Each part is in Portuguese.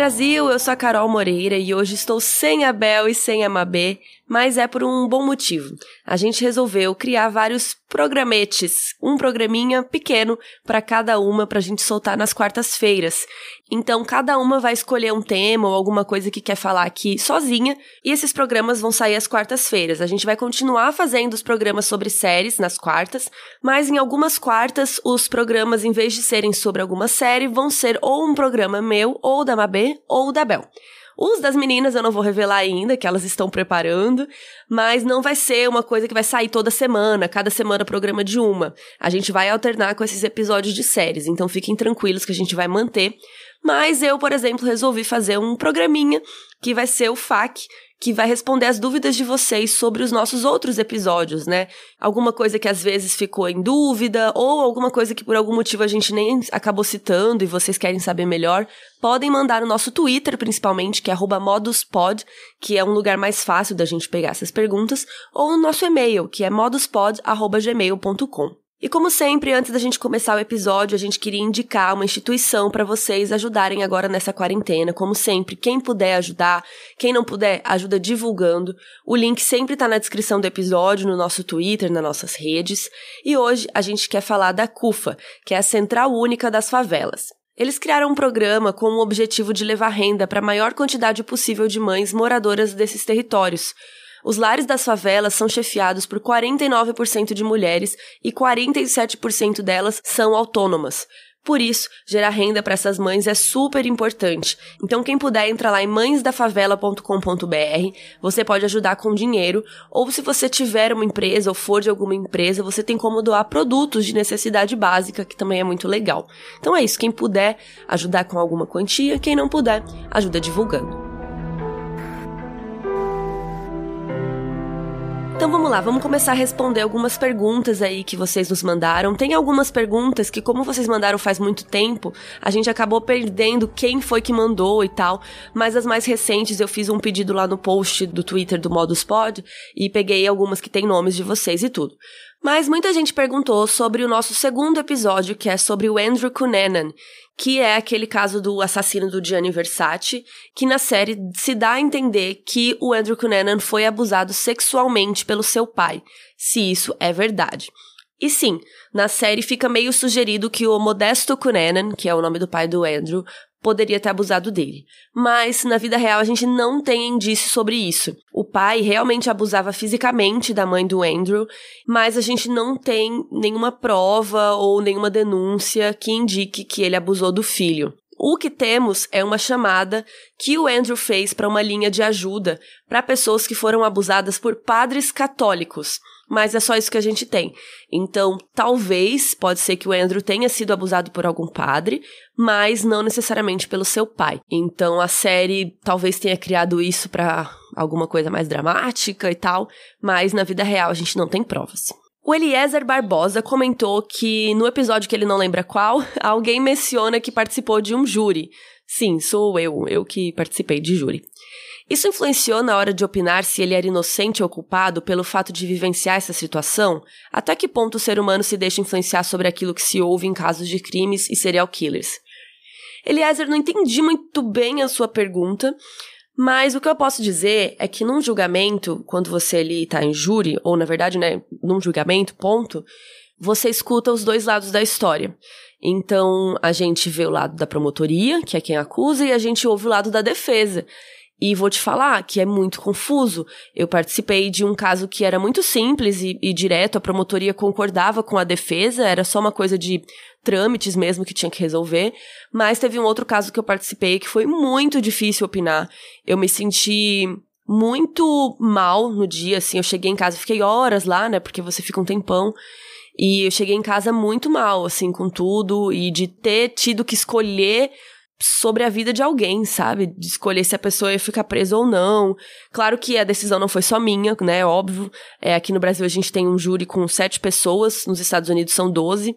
Brasil, eu sou a Carol Moreira e hoje estou sem a Bel e sem a Mabê, mas é por um bom motivo. A gente resolveu criar vários programetes, um programinha pequeno para cada uma para a gente soltar nas quartas-feiras. Então, cada uma vai escolher um tema ou alguma coisa que quer falar aqui sozinha, e esses programas vão sair às quartas-feiras. A gente vai continuar fazendo os programas sobre séries nas quartas, mas em algumas quartas, os programas, em vez de serem sobre alguma série, vão ser ou um programa meu, ou da Mabê, ou da Bel. Os das meninas eu não vou revelar ainda, que elas estão preparando, mas não vai ser uma coisa que vai sair toda semana, cada semana programa de uma. A gente vai alternar com esses episódios de séries, então fiquem tranquilos que a gente vai manter. Mas eu, por exemplo, resolvi fazer um programinha que vai ser o FAQ, que vai responder as dúvidas de vocês sobre os nossos outros episódios, né? Alguma coisa que às vezes ficou em dúvida, ou alguma coisa que por algum motivo a gente nem acabou citando e vocês querem saber melhor, podem mandar no nosso Twitter, principalmente, que é moduspod, que é um lugar mais fácil da gente pegar essas perguntas, ou no nosso e-mail, que é moduspod.gmail.com. E como sempre, antes da gente começar o episódio, a gente queria indicar uma instituição para vocês ajudarem agora nessa quarentena. Como sempre, quem puder ajudar, quem não puder, ajuda divulgando. O link sempre tá na descrição do episódio, no nosso Twitter, nas nossas redes. E hoje a gente quer falar da CUFA, que é a Central Única das Favelas. Eles criaram um programa com o objetivo de levar renda para a maior quantidade possível de mães moradoras desses territórios os lares das favelas são chefiados por 49% de mulheres e 47% delas são autônomas. Por isso, gerar renda para essas mães é super importante. Então, quem puder entrar lá em mãesdafavela.com.br, você pode ajudar com dinheiro, ou se você tiver uma empresa ou for de alguma empresa, você tem como doar produtos de necessidade básica, que também é muito legal. Então é isso, quem puder ajudar com alguma quantia, quem não puder, ajuda divulgando. Então vamos lá, vamos começar a responder algumas perguntas aí que vocês nos mandaram. Tem algumas perguntas que, como vocês mandaram faz muito tempo, a gente acabou perdendo quem foi que mandou e tal. Mas as mais recentes eu fiz um pedido lá no post do Twitter do Modus Pod e peguei algumas que tem nomes de vocês e tudo. Mas muita gente perguntou sobre o nosso segundo episódio, que é sobre o Andrew Cunanan, que é aquele caso do assassino do Gianni Versace, que na série se dá a entender que o Andrew Cunanan foi abusado sexualmente pelo seu pai, se isso é verdade. E sim, na série fica meio sugerido que o Modesto Cunanan, que é o nome do pai do Andrew, poderia ter abusado dele. Mas na vida real a gente não tem indício sobre isso. O pai realmente abusava fisicamente da mãe do Andrew, mas a gente não tem nenhuma prova ou nenhuma denúncia que indique que ele abusou do filho. O que temos é uma chamada que o Andrew fez para uma linha de ajuda para pessoas que foram abusadas por padres católicos mas é só isso que a gente tem. Então, talvez, pode ser que o Andrew tenha sido abusado por algum padre, mas não necessariamente pelo seu pai. Então, a série talvez tenha criado isso para alguma coisa mais dramática e tal, mas na vida real a gente não tem provas. O Eliezer Barbosa comentou que no episódio que ele não lembra qual, alguém menciona que participou de um júri. Sim, sou eu, eu que participei de júri. Isso influenciou na hora de opinar se ele era inocente ou culpado pelo fato de vivenciar essa situação? Até que ponto o ser humano se deixa influenciar sobre aquilo que se ouve em casos de crimes e serial killers? Eliezer, não entendi muito bem a sua pergunta, mas o que eu posso dizer é que num julgamento, quando você ali tá em júri, ou na verdade, né, num julgamento, ponto, você escuta os dois lados da história. Então, a gente vê o lado da promotoria, que é quem acusa, e a gente ouve o lado da defesa. E vou te falar que é muito confuso. Eu participei de um caso que era muito simples e, e, direto, a promotoria concordava com a defesa, era só uma coisa de trâmites mesmo que tinha que resolver. Mas teve um outro caso que eu participei que foi muito difícil opinar. Eu me senti muito mal no dia, assim. Eu cheguei em casa, fiquei horas lá, né, porque você fica um tempão. E eu cheguei em casa muito mal, assim, com tudo, e de ter tido que escolher sobre a vida de alguém, sabe? De escolher se a pessoa ia ficar presa ou não. Claro que a decisão não foi só minha, né? Óbvio. É, aqui no Brasil a gente tem um júri com sete pessoas, nos Estados Unidos são doze.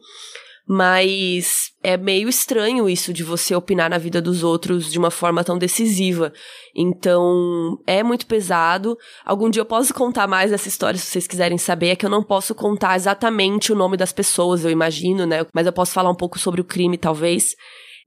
Mas é meio estranho isso de você opinar na vida dos outros de uma forma tão decisiva. Então, é muito pesado. Algum dia eu posso contar mais essa história se vocês quiserem saber. É que eu não posso contar exatamente o nome das pessoas, eu imagino, né? Mas eu posso falar um pouco sobre o crime, talvez.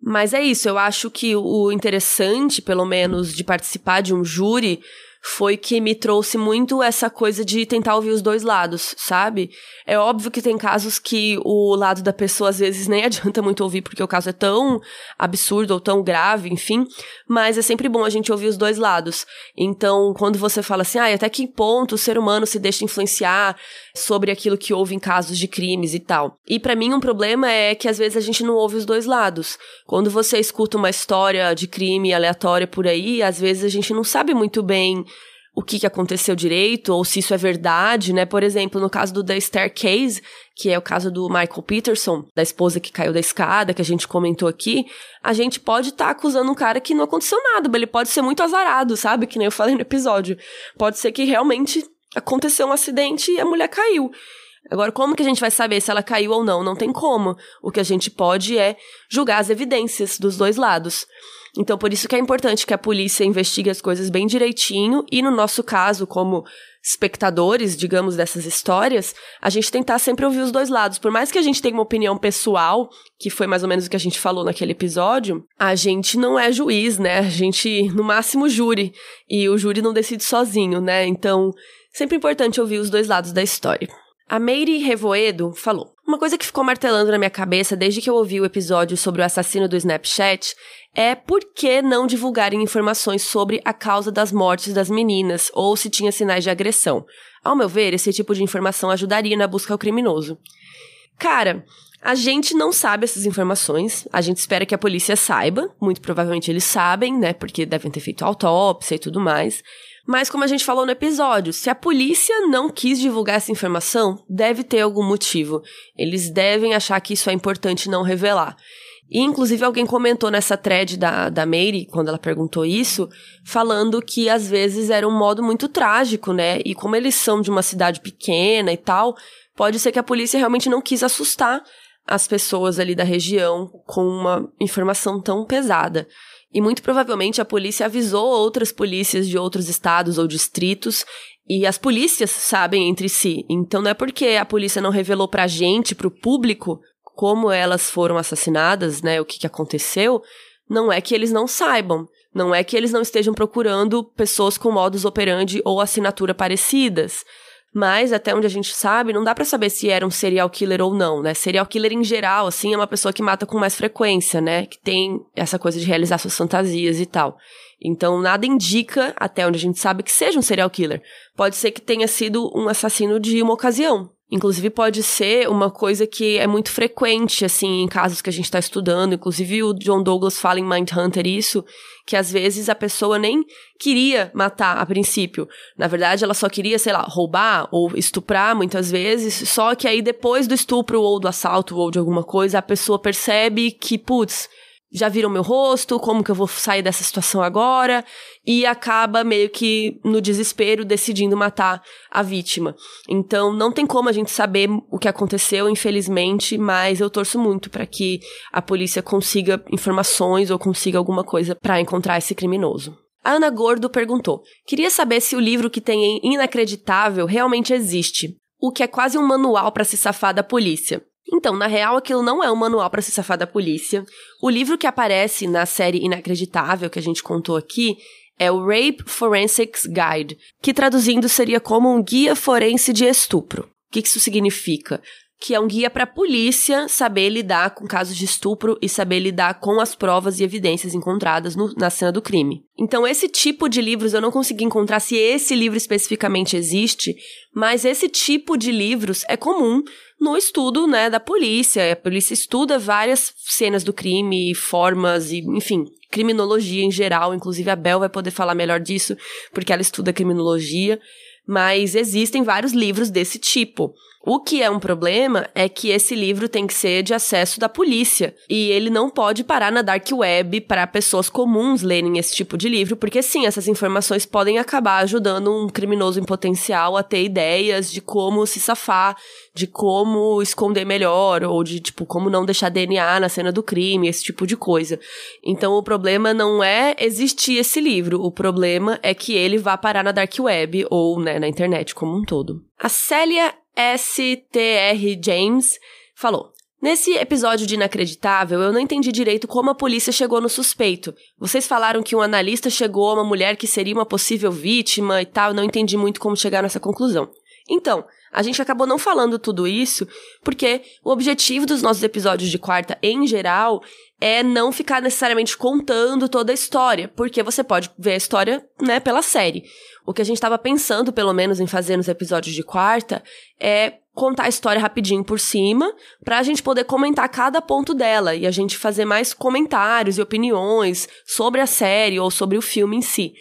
Mas é isso, eu acho que o interessante, pelo menos, de participar de um júri foi que me trouxe muito essa coisa de tentar ouvir os dois lados, sabe? É óbvio que tem casos que o lado da pessoa às vezes nem adianta muito ouvir porque o caso é tão absurdo ou tão grave, enfim, mas é sempre bom a gente ouvir os dois lados. Então, quando você fala assim, ah, até que ponto o ser humano se deixa influenciar sobre aquilo que houve em casos de crimes e tal. E para mim um problema é que às vezes a gente não ouve os dois lados. Quando você escuta uma história de crime aleatória por aí, às vezes a gente não sabe muito bem o que, que aconteceu direito, ou se isso é verdade, né? Por exemplo, no caso do The Staircase, que é o caso do Michael Peterson, da esposa que caiu da escada, que a gente comentou aqui, a gente pode estar tá acusando um cara que não aconteceu nada, mas ele pode ser muito azarado, sabe? Que nem eu falei no episódio. Pode ser que realmente aconteceu um acidente e a mulher caiu. Agora, como que a gente vai saber se ela caiu ou não? Não tem como. O que a gente pode é julgar as evidências dos dois lados. Então, por isso que é importante que a polícia investigue as coisas bem direitinho e, no nosso caso, como espectadores, digamos, dessas histórias, a gente tentar sempre ouvir os dois lados. Por mais que a gente tenha uma opinião pessoal, que foi mais ou menos o que a gente falou naquele episódio, a gente não é juiz, né? A gente, no máximo, júri. E o júri não decide sozinho, né? Então, sempre importante ouvir os dois lados da história. A Meire Revoedo falou: Uma coisa que ficou martelando na minha cabeça desde que eu ouvi o episódio sobre o assassino do Snapchat é por que não divulgarem informações sobre a causa das mortes das meninas ou se tinha sinais de agressão. Ao meu ver, esse tipo de informação ajudaria na busca ao criminoso. Cara, a gente não sabe essas informações, a gente espera que a polícia saiba, muito provavelmente eles sabem, né, porque devem ter feito autópsia e tudo mais. Mas como a gente falou no episódio, se a polícia não quis divulgar essa informação, deve ter algum motivo. Eles devem achar que isso é importante não revelar. E, inclusive, alguém comentou nessa thread da, da Mary, quando ela perguntou isso, falando que às vezes era um modo muito trágico, né? E como eles são de uma cidade pequena e tal, pode ser que a polícia realmente não quis assustar as pessoas ali da região com uma informação tão pesada. E muito provavelmente a polícia avisou outras polícias de outros estados ou distritos e as polícias sabem entre si. Então não é porque a polícia não revelou pra gente, pro público, como elas foram assassinadas, né, o que, que aconteceu, não é que eles não saibam. Não é que eles não estejam procurando pessoas com modus operandi ou assinatura parecidas. Mas, até onde a gente sabe, não dá para saber se era um serial killer ou não, né? Serial killer em geral, assim, é uma pessoa que mata com mais frequência, né? Que tem essa coisa de realizar suas fantasias e tal. Então, nada indica, até onde a gente sabe, que seja um serial killer. Pode ser que tenha sido um assassino de uma ocasião, Inclusive, pode ser uma coisa que é muito frequente, assim, em casos que a gente está estudando. Inclusive, o John Douglas fala em Mindhunter isso, que às vezes a pessoa nem queria matar a princípio. Na verdade, ela só queria, sei lá, roubar ou estuprar muitas vezes. Só que aí, depois do estupro ou do assalto ou de alguma coisa, a pessoa percebe que, putz, já viram meu rosto, como que eu vou sair dessa situação agora? E acaba meio que no desespero decidindo matar a vítima. Então não tem como a gente saber o que aconteceu, infelizmente, mas eu torço muito para que a polícia consiga informações ou consiga alguma coisa para encontrar esse criminoso. A Ana Gordo perguntou: Queria saber se o livro que tem em Inacreditável realmente existe, o que é quase um manual para se safar da polícia. Então, na real, aquilo não é um manual para se safar da polícia. O livro que aparece na série Inacreditável que a gente contou aqui é o Rape Forensics Guide, que traduzindo seria como um guia forense de estupro. O que isso significa? Que é um guia para a polícia saber lidar com casos de estupro e saber lidar com as provas e evidências encontradas no, na cena do crime. Então, esse tipo de livros eu não consegui encontrar se esse livro especificamente existe, mas esse tipo de livros é comum no estudo, né, da polícia. A polícia estuda várias cenas do crime, formas e, enfim, criminologia em geral. Inclusive, a Bel vai poder falar melhor disso, porque ela estuda criminologia. Mas existem vários livros desse tipo. O que é um problema é que esse livro tem que ser de acesso da polícia e ele não pode parar na dark web para pessoas comuns lerem esse tipo de livro, porque sim, essas informações podem acabar ajudando um criminoso em potencial a ter ideias de como se safar, de como esconder melhor ou de tipo como não deixar DNA na cena do crime, esse tipo de coisa. Então o problema não é existir esse livro, o problema é que ele vá parar na dark web ou né, na internet como um todo. A Célia STR James falou: Nesse episódio de Inacreditável, eu não entendi direito como a polícia chegou no suspeito. Vocês falaram que um analista chegou a uma mulher que seria uma possível vítima e tal, não entendi muito como chegar nessa conclusão. Então, a gente acabou não falando tudo isso porque o objetivo dos nossos episódios de quarta, em geral, é não ficar necessariamente contando toda a história, porque você pode ver a história, né, pela série. O que a gente estava pensando, pelo menos, em fazer nos episódios de quarta é contar a história rapidinho por cima, pra gente poder comentar cada ponto dela e a gente fazer mais comentários e opiniões sobre a série ou sobre o filme em si.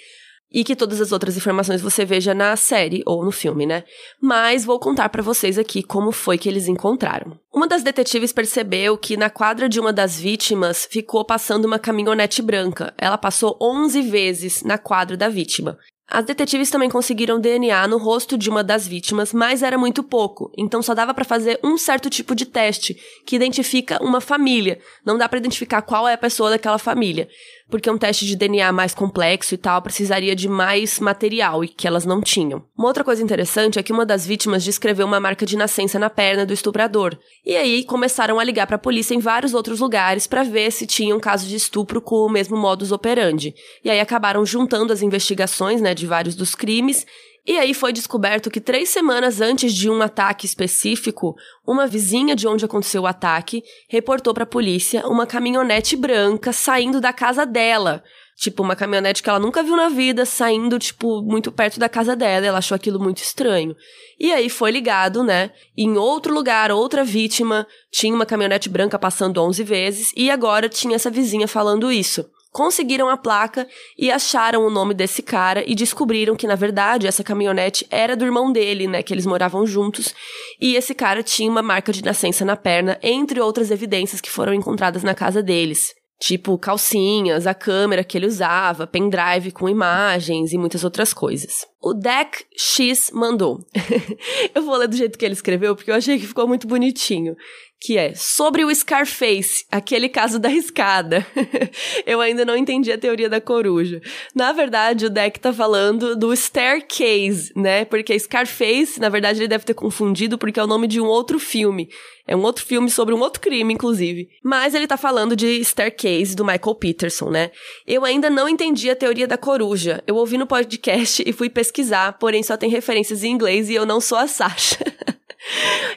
E que todas as outras informações você veja na série ou no filme, né? Mas vou contar para vocês aqui como foi que eles encontraram. Uma das detetives percebeu que na quadra de uma das vítimas ficou passando uma caminhonete branca. Ela passou 11 vezes na quadra da vítima. As detetives também conseguiram DNA no rosto de uma das vítimas, mas era muito pouco, então só dava para fazer um certo tipo de teste, que identifica uma família. Não dá para identificar qual é a pessoa daquela família porque um teste de DNA mais complexo e tal precisaria de mais material e que elas não tinham. Uma outra coisa interessante é que uma das vítimas descreveu uma marca de nascença na perna do estuprador. E aí começaram a ligar para a polícia em vários outros lugares para ver se tinha um caso de estupro com o mesmo modus operandi. E aí acabaram juntando as investigações, né, de vários dos crimes e aí foi descoberto que três semanas antes de um ataque específico, uma vizinha de onde aconteceu o ataque reportou para a polícia uma caminhonete branca saindo da casa dela. Tipo, uma caminhonete que ela nunca viu na vida, saindo, tipo, muito perto da casa dela. Ela achou aquilo muito estranho. E aí foi ligado, né? Em outro lugar, outra vítima tinha uma caminhonete branca passando 11 vezes. E agora tinha essa vizinha falando isso conseguiram a placa e acharam o nome desse cara e descobriram que, na verdade, essa caminhonete era do irmão dele, né? Que eles moravam juntos. E esse cara tinha uma marca de nascença na perna, entre outras evidências que foram encontradas na casa deles. Tipo calcinhas, a câmera que ele usava, pendrive com imagens e muitas outras coisas. O Deck X mandou. eu vou ler do jeito que ele escreveu porque eu achei que ficou muito bonitinho que é sobre o Scarface, aquele caso da escada. eu ainda não entendi a teoria da coruja. Na verdade, o deck tá falando do Staircase, né? Porque Scarface, na verdade, ele deve ter confundido porque é o nome de um outro filme. É um outro filme sobre um outro crime, inclusive. Mas ele tá falando de Staircase, do Michael Peterson, né? Eu ainda não entendi a teoria da coruja. Eu ouvi no podcast e fui pesquisar, porém só tem referências em inglês e eu não sou a Sasha.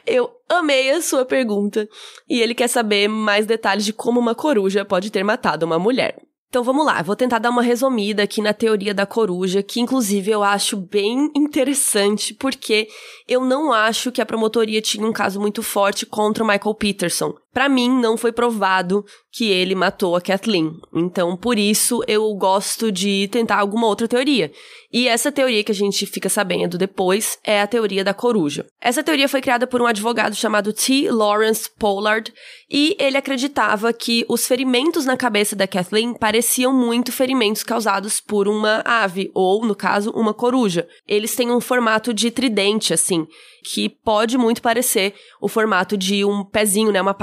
Eu amei a sua pergunta e ele quer saber mais detalhes de como uma coruja pode ter matado uma mulher. Então vamos lá, vou tentar dar uma resumida aqui na teoria da coruja, que inclusive eu acho bem interessante, porque eu não acho que a promotoria tinha um caso muito forte contra o Michael Peterson. Para mim, não foi provado que ele matou a Kathleen. Então, por isso, eu gosto de tentar alguma outra teoria. E essa teoria que a gente fica sabendo depois é a teoria da coruja. Essa teoria foi criada por um advogado chamado T. Lawrence Pollard, e ele acreditava que os ferimentos na cabeça da Kathleen pareciam muito ferimentos causados por uma ave, ou, no caso, uma coruja. Eles têm um formato de tridente, assim, que pode muito parecer o formato de um pezinho, né, uma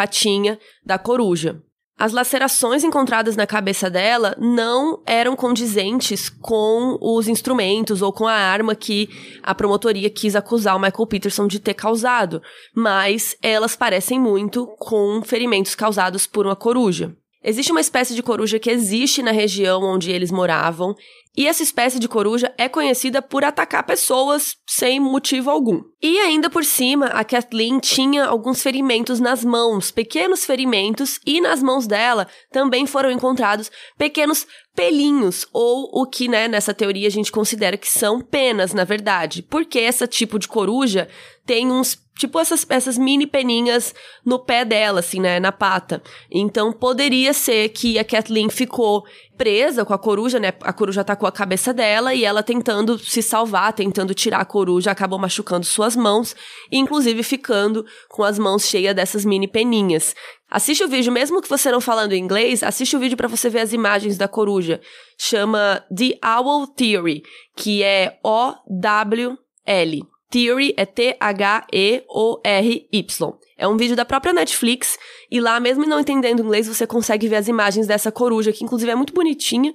da coruja. As lacerações encontradas na cabeça dela não eram condizentes com os instrumentos ou com a arma que a promotoria quis acusar o Michael Peterson de ter causado, mas elas parecem muito com ferimentos causados por uma coruja. Existe uma espécie de coruja que existe na região onde eles moravam e essa espécie de coruja é conhecida por atacar pessoas sem motivo algum. E ainda por cima, a Kathleen tinha alguns ferimentos nas mãos, pequenos ferimentos, e nas mãos dela também foram encontrados pequenos pelinhos, ou o que, né, nessa teoria a gente considera que são penas, na verdade. Porque esse tipo de coruja tem uns tipo essas, essas mini peninhas no pé dela, assim, né, na pata. Então poderia ser que a Kathleen ficou presa com a coruja, né? A coruja atacou a cabeça dela e ela tentando se salvar, tentando tirar a coruja, acabou machucando suas mãos, e inclusive ficando com as mãos cheias dessas mini peninhas. Assiste o vídeo, mesmo que você não falando inglês, assiste o vídeo para você ver as imagens da coruja. Chama The Owl Theory, que é O-W-L. Theory é T-H-E-O-R-Y. É um vídeo da própria Netflix e lá, mesmo não entendendo inglês, você consegue ver as imagens dessa coruja, que inclusive é muito bonitinha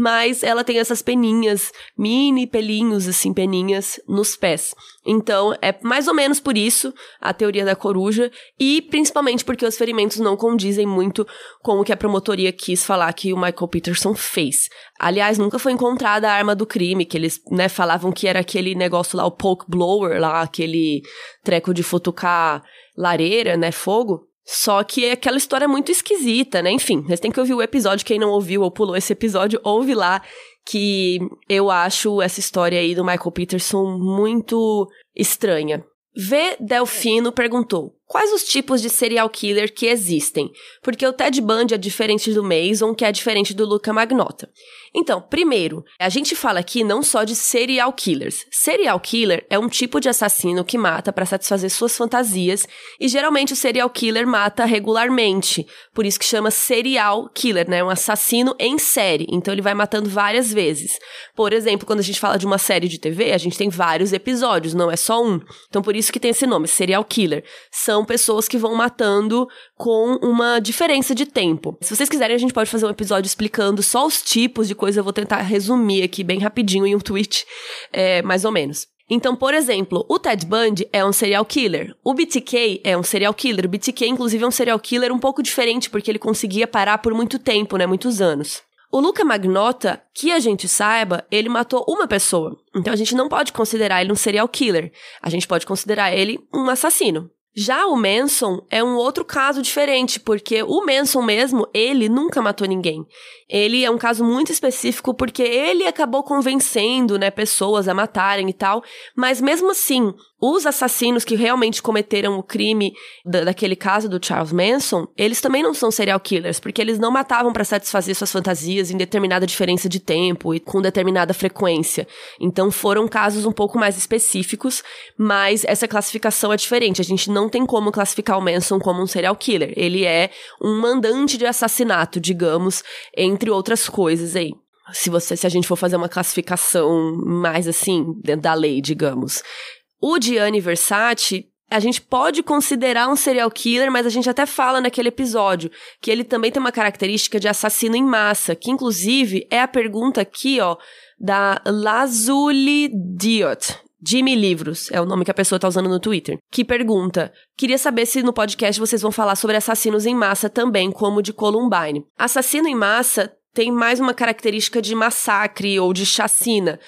mas ela tem essas peninhas, mini pelinhos, assim, peninhas nos pés. Então, é mais ou menos por isso a teoria da coruja, e principalmente porque os ferimentos não condizem muito com o que a promotoria quis falar que o Michael Peterson fez. Aliás, nunca foi encontrada a arma do crime, que eles, né, falavam que era aquele negócio lá, o poke blower lá, aquele treco de futucar lareira, né, fogo. Só que é aquela história muito esquisita, né? Enfim, vocês têm que ouvir o episódio. Quem não ouviu ou pulou esse episódio, ouve lá. Que eu acho essa história aí do Michael Peterson muito estranha. V. Delfino perguntou: Quais os tipos de serial killer que existem? Porque o Ted Bundy é diferente do Mason, que é diferente do Luca Magnota. Então, primeiro, a gente fala aqui não só de serial killers. Serial killer é um tipo de assassino que mata para satisfazer suas fantasias e geralmente o serial killer mata regularmente. Por isso que chama serial killer, né? Um assassino em série. Então ele vai matando várias vezes. Por exemplo, quando a gente fala de uma série de TV, a gente tem vários episódios, não é só um. Então por isso que tem esse nome, serial killer. São pessoas que vão matando com uma diferença de tempo. Se vocês quiserem, a gente pode fazer um episódio explicando só os tipos de coisa, eu vou tentar resumir aqui bem rapidinho em um tweet, é, mais ou menos. Então, por exemplo, o Ted Bundy é um serial killer. O BTK é um serial killer. O BTK, inclusive, é um serial killer um pouco diferente, porque ele conseguia parar por muito tempo, né? Muitos anos. O Luca Magnota, que a gente saiba, ele matou uma pessoa. Então a gente não pode considerar ele um serial killer. A gente pode considerar ele um assassino. Já o Manson é um outro caso diferente, porque o Manson mesmo, ele nunca matou ninguém. Ele é um caso muito específico porque ele acabou convencendo, né, pessoas a matarem e tal, mas mesmo assim, os assassinos que realmente cometeram o crime da, daquele caso do Charles Manson, eles também não são serial killers, porque eles não matavam para satisfazer suas fantasias em determinada diferença de tempo e com determinada frequência. Então foram casos um pouco mais específicos, mas essa classificação é diferente. A gente não tem como classificar o Manson como um serial killer. Ele é um mandante de assassinato, digamos, entre outras coisas aí. Se você, se a gente for fazer uma classificação mais assim, dentro da lei, digamos. O Gianni Versace, a gente pode considerar um serial killer, mas a gente até fala naquele episódio que ele também tem uma característica de assassino em massa, que inclusive é a pergunta aqui, ó, da Lazuli Diot. Jimmy Livros é o nome que a pessoa tá usando no Twitter, que pergunta: Queria saber se no podcast vocês vão falar sobre assassinos em massa também, como de Columbine. Assassino em massa tem mais uma característica de massacre ou de chacina,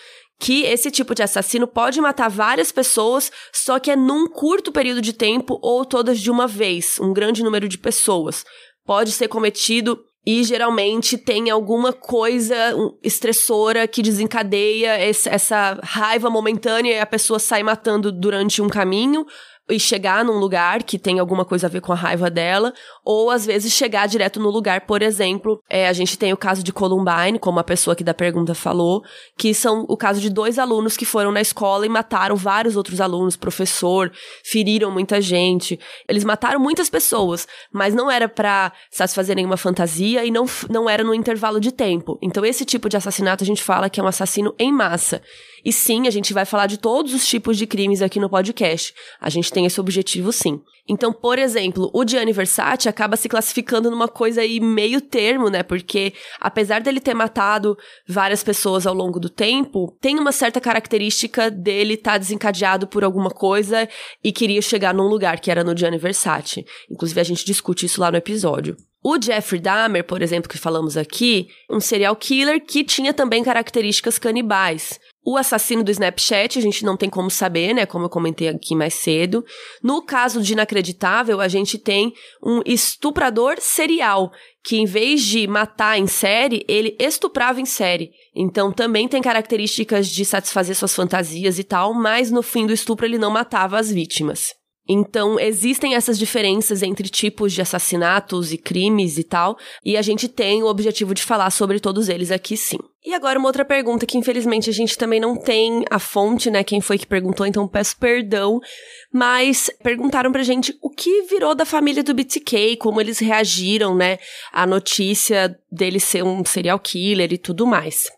que esse tipo de assassino pode matar várias pessoas, só que é num curto período de tempo ou todas de uma vez, um grande número de pessoas. Pode ser cometido e geralmente tem alguma coisa estressora que desencadeia essa raiva momentânea e a pessoa sai matando durante um caminho e chegar num lugar que tem alguma coisa a ver com a raiva dela, ou às vezes chegar direto no lugar, por exemplo, é, a gente tem o caso de Columbine, como a pessoa aqui da pergunta falou, que são o caso de dois alunos que foram na escola e mataram vários outros alunos, professor, feriram muita gente. Eles mataram muitas pessoas, mas não era para satisfazer nenhuma fantasia e não, não era no intervalo de tempo. Então esse tipo de assassinato a gente fala que é um assassino em massa. E sim, a gente vai falar de todos os tipos de crimes aqui no podcast. A gente tem esse objetivo sim. Então, por exemplo, o Gianni Versace acaba se classificando numa coisa aí meio termo, né? Porque apesar dele ter matado várias pessoas ao longo do tempo, tem uma certa característica dele estar tá desencadeado por alguma coisa e queria chegar num lugar que era no Gianni Versace. Inclusive, a gente discute isso lá no episódio. O Jeffrey Dahmer, por exemplo, que falamos aqui, um serial killer que tinha também características canibais. O assassino do Snapchat, a gente não tem como saber, né? Como eu comentei aqui mais cedo. No caso de inacreditável, a gente tem um estuprador serial, que em vez de matar em série, ele estuprava em série. Então também tem características de satisfazer suas fantasias e tal, mas no fim do estupro ele não matava as vítimas. Então, existem essas diferenças entre tipos de assassinatos e crimes e tal, e a gente tem o objetivo de falar sobre todos eles aqui sim. E agora uma outra pergunta que infelizmente a gente também não tem a fonte, né, quem foi que perguntou, então peço perdão, mas perguntaram pra gente o que virou da família do BTK, como eles reagiram, né, à notícia dele ser um serial killer e tudo mais.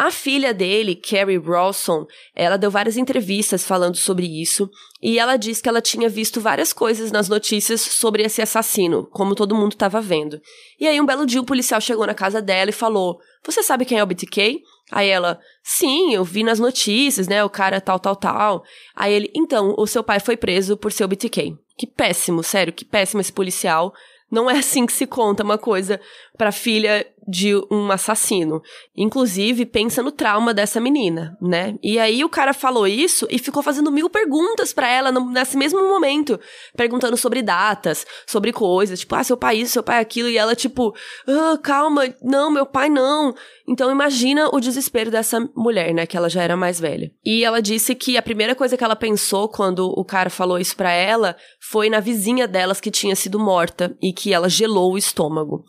A filha dele, Carrie Rawson, ela deu várias entrevistas falando sobre isso e ela disse que ela tinha visto várias coisas nas notícias sobre esse assassino, como todo mundo estava vendo. E aí um belo dia o policial chegou na casa dela e falou: "Você sabe quem é o BTK?" Aí ela: "Sim, eu vi nas notícias, né, o cara tal tal tal". Aí ele: "Então, o seu pai foi preso por ser o BTK". Que péssimo, sério, que péssimo esse policial. Não é assim que se conta uma coisa pra filha de um assassino. Inclusive, pensa no trauma dessa menina, né? E aí o cara falou isso e ficou fazendo mil perguntas para ela no, nesse mesmo momento, perguntando sobre datas, sobre coisas, tipo, ah, seu pai isso, seu pai aquilo, e ela tipo, ah, calma, não, meu pai não. Então imagina o desespero dessa mulher, né, que ela já era mais velha. E ela disse que a primeira coisa que ela pensou quando o cara falou isso para ela foi na vizinha delas que tinha sido morta e que ela gelou o estômago.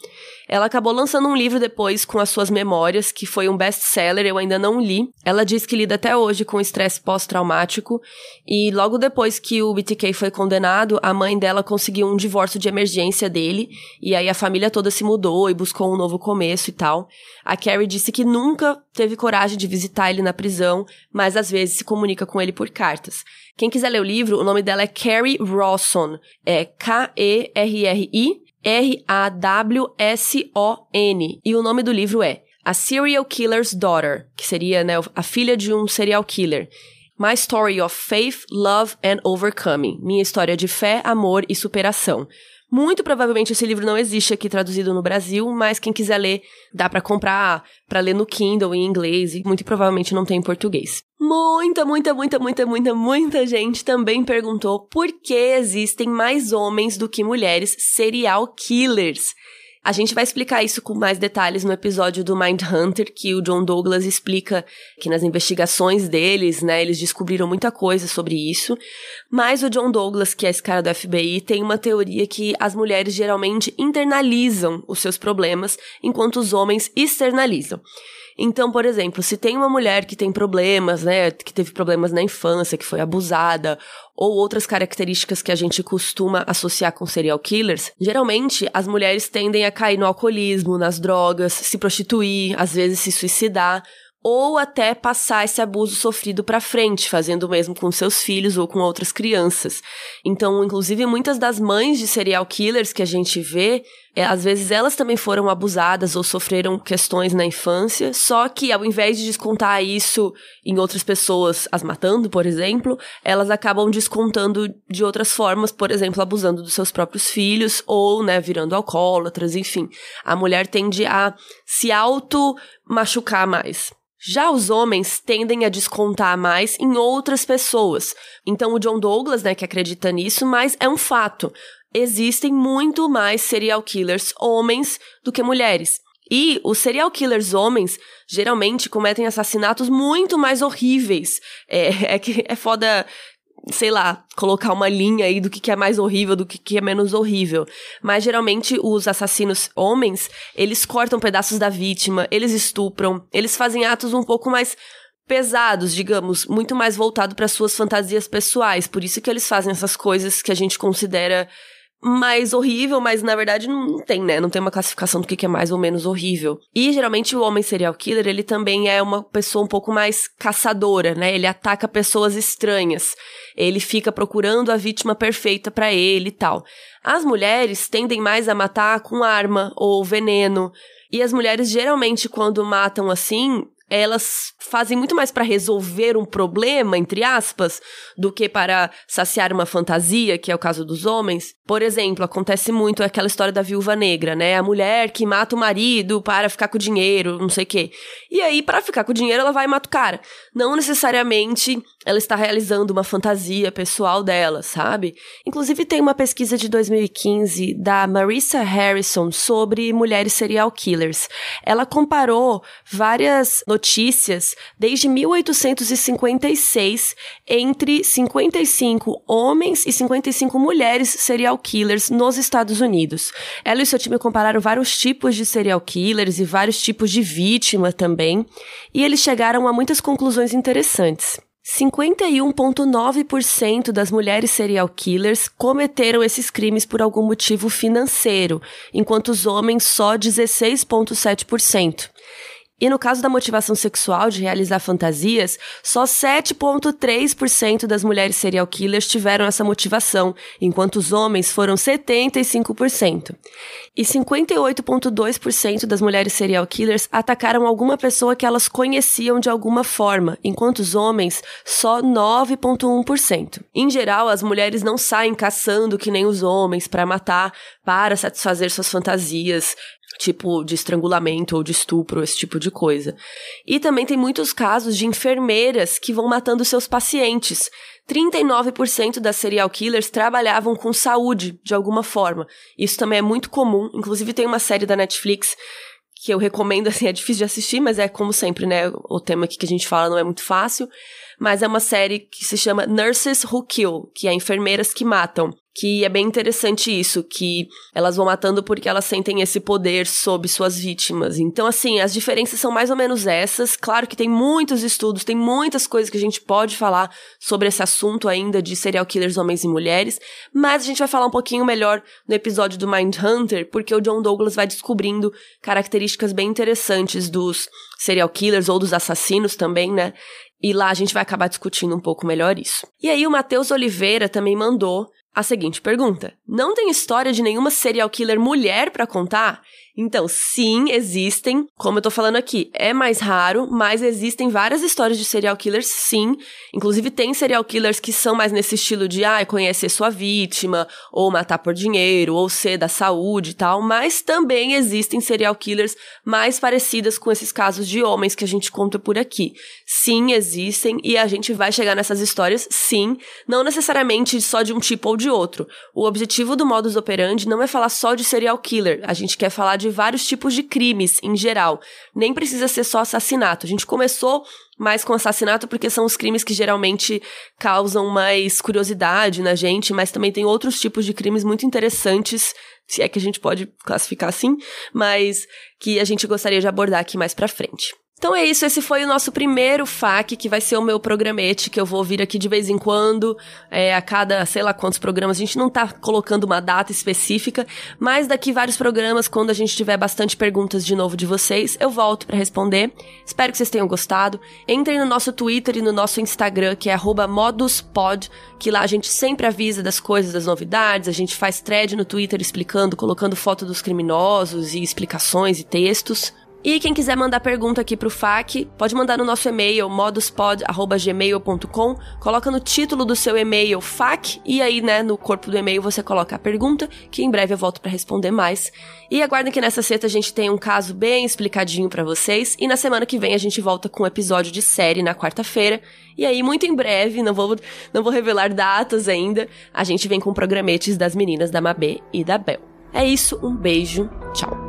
Ela acabou lançando um livro depois com as suas memórias, que foi um best-seller, eu ainda não li. Ela diz que lida até hoje com estresse pós-traumático, e logo depois que o BTK foi condenado, a mãe dela conseguiu um divórcio de emergência dele, e aí a família toda se mudou e buscou um novo começo e tal. A Carrie disse que nunca teve coragem de visitar ele na prisão, mas às vezes se comunica com ele por cartas. Quem quiser ler o livro, o nome dela é Carrie Rawson. É K-E-R-R-I R-A-W-S-O-N. E o nome do livro é A Serial Killer's Daughter, que seria né, a filha de um serial killer. My Story of Faith, Love and Overcoming. Minha história de fé, amor e superação. Muito provavelmente esse livro não existe aqui traduzido no Brasil, mas quem quiser ler, dá para comprar para ler no Kindle em inglês e muito provavelmente não tem em português. Muita, muita, muita, muita, muita, muita gente também perguntou por que existem mais homens do que mulheres serial killers. A gente vai explicar isso com mais detalhes no episódio do Mind Hunter, que o John Douglas explica que nas investigações deles, né, eles descobriram muita coisa sobre isso. Mas o John Douglas, que é esse cara do FBI, tem uma teoria que as mulheres geralmente internalizam os seus problemas, enquanto os homens externalizam. Então, por exemplo, se tem uma mulher que tem problemas, né, que teve problemas na infância, que foi abusada, ou outras características que a gente costuma associar com serial killers, geralmente as mulheres tendem a cair no alcoolismo, nas drogas, se prostituir, às vezes se suicidar, ou até passar esse abuso sofrido para frente, fazendo o mesmo com seus filhos ou com outras crianças. Então, inclusive, muitas das mães de serial killers que a gente vê, é, às vezes elas também foram abusadas ou sofreram questões na infância, só que ao invés de descontar isso em outras pessoas as matando, por exemplo, elas acabam descontando de outras formas, por exemplo, abusando dos seus próprios filhos ou, né, virando alcoólatras, enfim. A mulher tende a se auto machucar mais. Já os homens tendem a descontar mais em outras pessoas. Então o John Douglas, né, que acredita nisso, mas é um fato. Existem muito mais serial killers homens do que mulheres. E os serial killers homens geralmente cometem assassinatos muito mais horríveis. É, é que é foda sei lá, colocar uma linha aí do que, que é mais horrível, do que, que é menos horrível. Mas geralmente os assassinos homens, eles cortam pedaços da vítima, eles estupram, eles fazem atos um pouco mais pesados, digamos, muito mais voltado para suas fantasias pessoais. Por isso que eles fazem essas coisas que a gente considera mais horrível, mas na verdade não tem, né? Não tem uma classificação do que é mais ou menos horrível. E geralmente o homem serial killer, ele também é uma pessoa um pouco mais caçadora, né? Ele ataca pessoas estranhas. Ele fica procurando a vítima perfeita para ele e tal. As mulheres tendem mais a matar com arma ou veneno. E as mulheres geralmente quando matam assim, elas fazem muito mais para resolver um problema, entre aspas, do que para saciar uma fantasia, que é o caso dos homens. Por exemplo, acontece muito aquela história da viúva negra, né? A mulher que mata o marido para ficar com o dinheiro, não sei o quê. E aí, para ficar com o dinheiro, ela vai e mata o cara. Não necessariamente ela está realizando uma fantasia pessoal dela, sabe? Inclusive, tem uma pesquisa de 2015 da Marissa Harrison sobre mulheres serial killers. Ela comparou várias notícias desde 1856 entre 55 homens e 55 mulheres serial killers nos Estados Unidos. Ela e seu time compararam vários tipos de serial killers e vários tipos de vítima também, e eles chegaram a muitas conclusões interessantes. 51,9% das mulheres serial killers cometeram esses crimes por algum motivo financeiro, enquanto os homens só 16,7%. E no caso da motivação sexual de realizar fantasias, só 7,3% das mulheres serial killers tiveram essa motivação, enquanto os homens foram 75%. E 58,2% das mulheres serial killers atacaram alguma pessoa que elas conheciam de alguma forma, enquanto os homens só 9,1%. Em geral, as mulheres não saem caçando que nem os homens para matar, para satisfazer suas fantasias tipo de estrangulamento ou de estupro, esse tipo de coisa. E também tem muitos casos de enfermeiras que vão matando seus pacientes. 39% das serial killers trabalhavam com saúde de alguma forma. Isso também é muito comum. Inclusive tem uma série da Netflix que eu recomendo, assim, é difícil de assistir, mas é como sempre, né? O tema aqui que a gente fala não é muito fácil. Mas é uma série que se chama Nurses Who Kill, que é enfermeiras que matam que é bem interessante isso, que elas vão matando porque elas sentem esse poder sobre suas vítimas. Então, assim, as diferenças são mais ou menos essas. Claro que tem muitos estudos, tem muitas coisas que a gente pode falar sobre esse assunto ainda de serial killers homens e mulheres, mas a gente vai falar um pouquinho melhor no episódio do Mind Hunter, porque o John Douglas vai descobrindo características bem interessantes dos serial killers ou dos assassinos também, né? E lá a gente vai acabar discutindo um pouco melhor isso. E aí o Matheus Oliveira também mandou a seguinte pergunta: Não tem história de nenhuma serial killer mulher para contar? Então, sim, existem. Como eu tô falando aqui, é mais raro, mas existem várias histórias de serial killers, sim. Inclusive, tem serial killers que são mais nesse estilo de, ah, conhecer sua vítima, ou matar por dinheiro, ou ser da saúde e tal. Mas também existem serial killers mais parecidas com esses casos de homens que a gente conta por aqui. Sim, existem, e a gente vai chegar nessas histórias, sim. Não necessariamente só de um tipo ou de outro. O objetivo do modus operandi não é falar só de serial killer. A gente quer falar de de vários tipos de crimes em geral. Nem precisa ser só assassinato. A gente começou mais com assassinato porque são os crimes que geralmente causam mais curiosidade na gente, mas também tem outros tipos de crimes muito interessantes, se é que a gente pode classificar assim, mas que a gente gostaria de abordar aqui mais pra frente. Então é isso, esse foi o nosso primeiro FAQ, que vai ser o meu programete, que eu vou ouvir aqui de vez em quando, é, a cada, sei lá quantos programas. A gente não tá colocando uma data específica, mas daqui vários programas, quando a gente tiver bastante perguntas de novo de vocês, eu volto para responder. Espero que vocês tenham gostado. Entrem no nosso Twitter e no nosso Instagram, que é moduspod, que lá a gente sempre avisa das coisas, das novidades, a gente faz thread no Twitter explicando, colocando foto dos criminosos e explicações e textos. E quem quiser mandar pergunta aqui pro FAQ, pode mandar no nosso e-mail moduspod@gmail.com, coloca no título do seu e-mail FAQ e aí, né, no corpo do e-mail você coloca a pergunta, que em breve eu volto para responder mais. E aguardem que nessa sexta a gente tem um caso bem explicadinho para vocês e na semana que vem a gente volta com um episódio de série na quarta-feira. E aí, muito em breve, não vou não vou revelar datas ainda, a gente vem com programetes das meninas da Mabê e da Bel. É isso, um beijo, tchau.